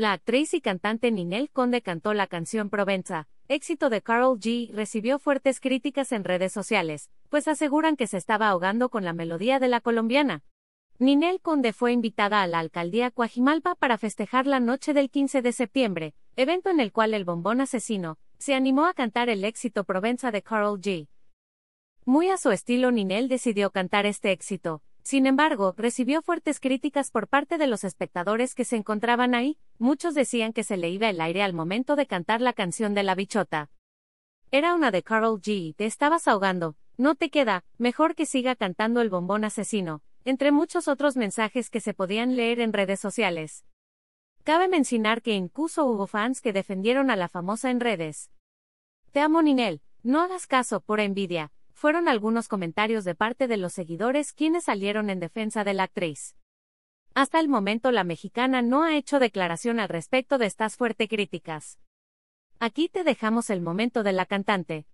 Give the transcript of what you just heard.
La actriz y cantante Ninel Conde cantó la canción Provenza, éxito de Carol G, recibió fuertes críticas en redes sociales, pues aseguran que se estaba ahogando con la melodía de la colombiana. Ninel Conde fue invitada a la alcaldía Coajimalpa para festejar la noche del 15 de septiembre, evento en el cual el bombón asesino se animó a cantar el éxito Provenza de Carol G. Muy a su estilo, Ninel decidió cantar este éxito, sin embargo, recibió fuertes críticas por parte de los espectadores que se encontraban ahí, muchos decían que se le iba el aire al momento de cantar la canción de la bichota. Era una de Carol G. Te estabas ahogando, no te queda, mejor que siga cantando el bombón asesino, entre muchos otros mensajes que se podían leer en redes sociales. Cabe mencionar que incluso hubo fans que defendieron a la famosa en redes. Te amo Ninel, no hagas caso por envidia, fueron algunos comentarios de parte de los seguidores quienes salieron en defensa de la actriz. Hasta el momento la mexicana no ha hecho declaración al respecto de estas fuertes críticas. Aquí te dejamos el momento de la cantante.